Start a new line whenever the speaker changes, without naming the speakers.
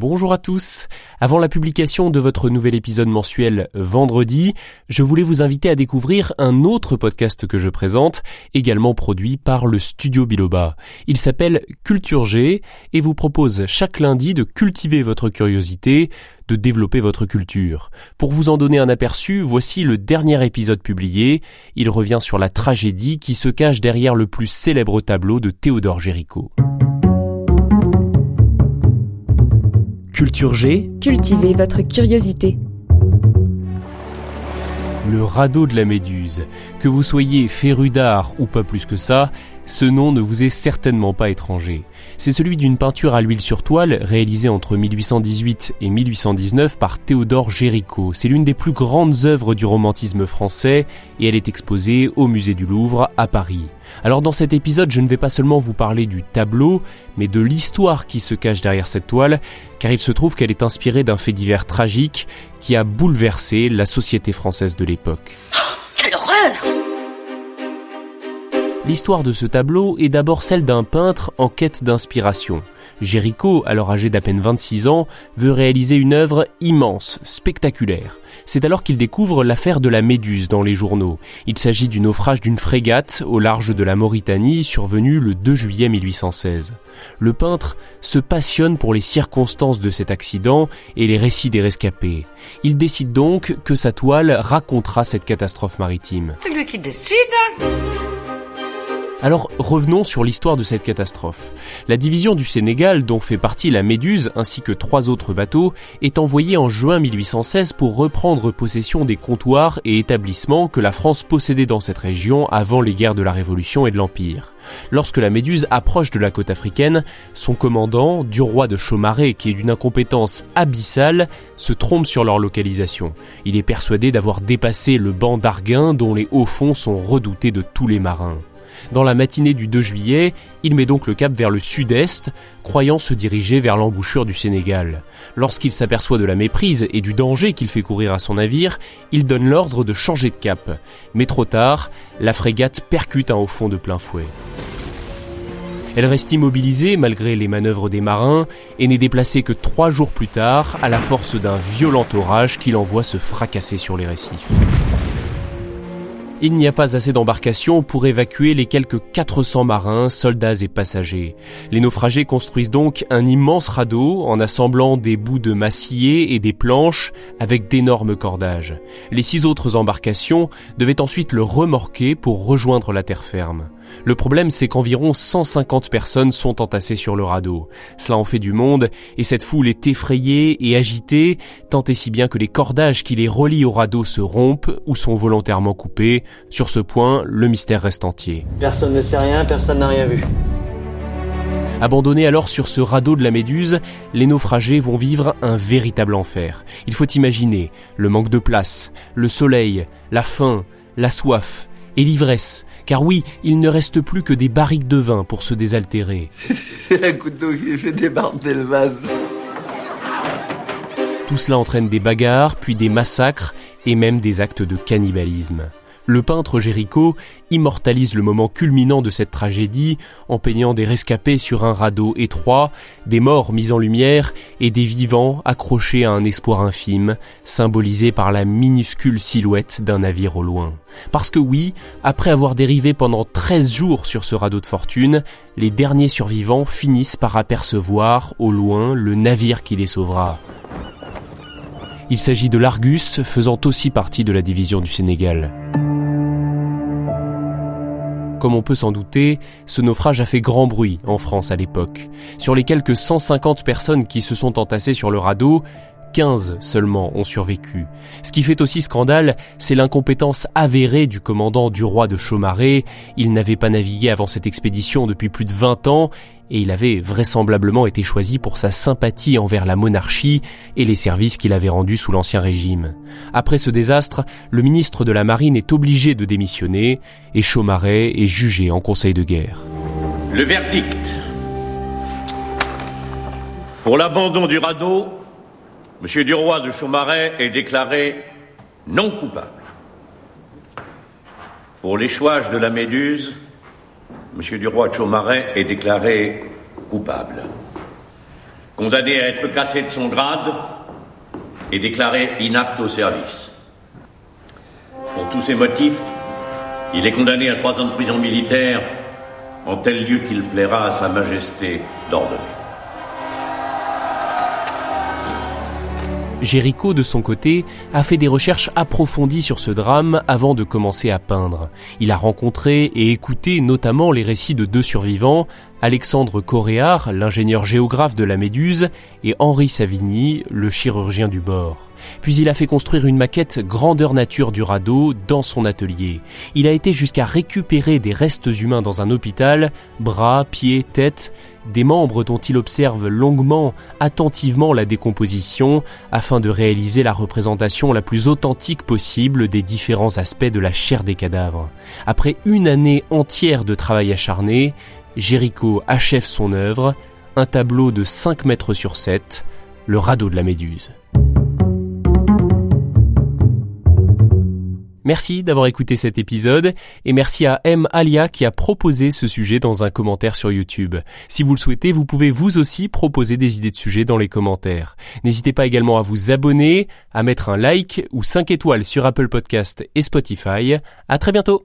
Bonjour à tous. Avant la publication de votre nouvel épisode mensuel vendredi, je voulais vous inviter à découvrir un autre podcast que je présente, également produit par le studio Biloba. Il s'appelle Culture G et vous propose chaque lundi de cultiver votre curiosité, de développer votre culture. Pour vous en donner un aperçu, voici le dernier épisode publié. Il revient sur la tragédie qui se cache derrière le plus célèbre tableau de Théodore Géricault. Culture G,
Cultivez votre curiosité.
le radeau de la Méduse. Que vous soyez féru d'art ou pas plus que ça, ce nom ne vous est certainement pas étranger. C'est celui d'une peinture à l'huile sur toile réalisée entre 1818 et 1819 par Théodore Géricault. C'est l'une des plus grandes œuvres du romantisme français et elle est exposée au musée du Louvre à Paris. Alors dans cet épisode, je ne vais pas seulement vous parler du tableau, mais de l'histoire qui se cache derrière cette toile, car il se trouve qu'elle est inspirée d'un fait divers tragique qui a bouleversé la société française de l'époque.
Quelle horreur
L'histoire de ce tableau est d'abord celle d'un peintre en quête d'inspiration. Géricault, alors âgé d'à peine 26 ans, veut réaliser une œuvre immense, spectaculaire. C'est alors qu'il découvre l'affaire de la Méduse dans les journaux. Il s'agit du naufrage d'une frégate au large de la Mauritanie survenu le 2 juillet 1816. Le peintre se passionne pour les circonstances de cet accident et les récits des rescapés. Il décide donc que sa toile racontera cette catastrophe maritime.
C'est lui qui décide.
Alors revenons sur l'histoire de cette catastrophe. La division du Sénégal, dont fait partie la Méduse ainsi que trois autres bateaux, est envoyée en juin 1816 pour reprendre possession des comptoirs et établissements que la France possédait dans cette région avant les guerres de la Révolution et de l'Empire. Lorsque la Méduse approche de la côte africaine, son commandant, du roi de Chaumaré, qui est d'une incompétence abyssale, se trompe sur leur localisation. Il est persuadé d'avoir dépassé le banc d'Arguin dont les hauts fonds sont redoutés de tous les marins. Dans la matinée du 2 juillet, il met donc le cap vers le sud-est, croyant se diriger vers l'embouchure du Sénégal. Lorsqu'il s'aperçoit de la méprise et du danger qu'il fait courir à son navire, il donne l'ordre de changer de cap. Mais trop tard, la frégate percute un haut fond de plein fouet. Elle reste immobilisée malgré les manœuvres des marins et n'est déplacée que trois jours plus tard à la force d'un violent orage qui l'envoie se fracasser sur les récifs. Il n'y a pas assez d'embarcations pour évacuer les quelques 400 marins, soldats et passagers. Les naufragés construisent donc un immense radeau en assemblant des bouts de massier et des planches avec d'énormes cordages. Les six autres embarcations devaient ensuite le remorquer pour rejoindre la terre ferme. Le problème, c'est qu'environ 150 personnes sont entassées sur le radeau. Cela en fait du monde, et cette foule est effrayée et agitée, tant et si bien que les cordages qui les relient au radeau se rompent ou sont volontairement coupés. Sur ce point, le mystère reste entier.
Personne ne sait rien, personne n'a rien vu.
Abandonnés alors sur ce radeau de la Méduse, les naufragés vont vivre un véritable enfer. Il faut imaginer le manque de place, le soleil, la faim, la soif et l'ivresse. Car oui, il ne reste plus que des barriques de vin pour se désaltérer.
C'est un couteau qui fait débarder le vase.
Tout cela entraîne des bagarres, puis des massacres et même des actes de cannibalisme. Le peintre Géricault immortalise le moment culminant de cette tragédie en peignant des rescapés sur un radeau étroit, des morts mis en lumière et des vivants accrochés à un espoir infime, symbolisé par la minuscule silhouette d'un navire au loin. Parce que oui, après avoir dérivé pendant 13 jours sur ce radeau de fortune, les derniers survivants finissent par apercevoir au loin le navire qui les sauvera. Il s'agit de l'Argus, faisant aussi partie de la division du Sénégal. Comme on peut s'en douter, ce naufrage a fait grand bruit en France à l'époque. Sur les quelques 150 personnes qui se sont entassées sur le radeau, 15 seulement ont survécu. Ce qui fait aussi scandale, c'est l'incompétence avérée du commandant du roi de Chaumaré. Il n'avait pas navigué avant cette expédition depuis plus de 20 ans et il avait vraisemblablement été choisi pour sa sympathie envers la monarchie et les services qu'il avait rendus sous l'Ancien Régime. Après ce désastre, le ministre de la Marine est obligé de démissionner et Chaumaré est jugé en Conseil de guerre.
Le verdict pour l'abandon du radeau Monsieur Duroy de Chaumaret est déclaré non coupable. Pour l'échouage de la Méduse, Monsieur Duroy de Chaumaret est déclaré coupable. Condamné à être cassé de son grade et déclaré inapte au service. Pour tous ces motifs, il est condamné à trois ans de prison militaire en tel lieu qu'il plaira à Sa Majesté d'ordonner.
Géricault, de son côté, a fait des recherches approfondies sur ce drame avant de commencer à peindre. Il a rencontré et écouté notamment les récits de deux survivants, Alexandre Coréard, l'ingénieur géographe de la Méduse, et Henri Savigny, le chirurgien du bord. Puis il a fait construire une maquette grandeur nature du radeau dans son atelier. Il a été jusqu'à récupérer des restes humains dans un hôpital, bras, pieds, tête, des membres dont il observe longuement, attentivement la décomposition, afin de réaliser la représentation la plus authentique possible des différents aspects de la chair des cadavres. Après une année entière de travail acharné, Géricault achève son œuvre, un tableau de 5 mètres sur 7, le radeau de la Méduse. Merci d'avoir écouté cet épisode et merci à M. Alia qui a proposé ce sujet dans un commentaire sur YouTube. Si vous le souhaitez, vous pouvez vous aussi proposer des idées de sujets dans les commentaires. N'hésitez pas également à vous abonner, à mettre un like ou 5 étoiles sur Apple Podcast et Spotify. À très bientôt.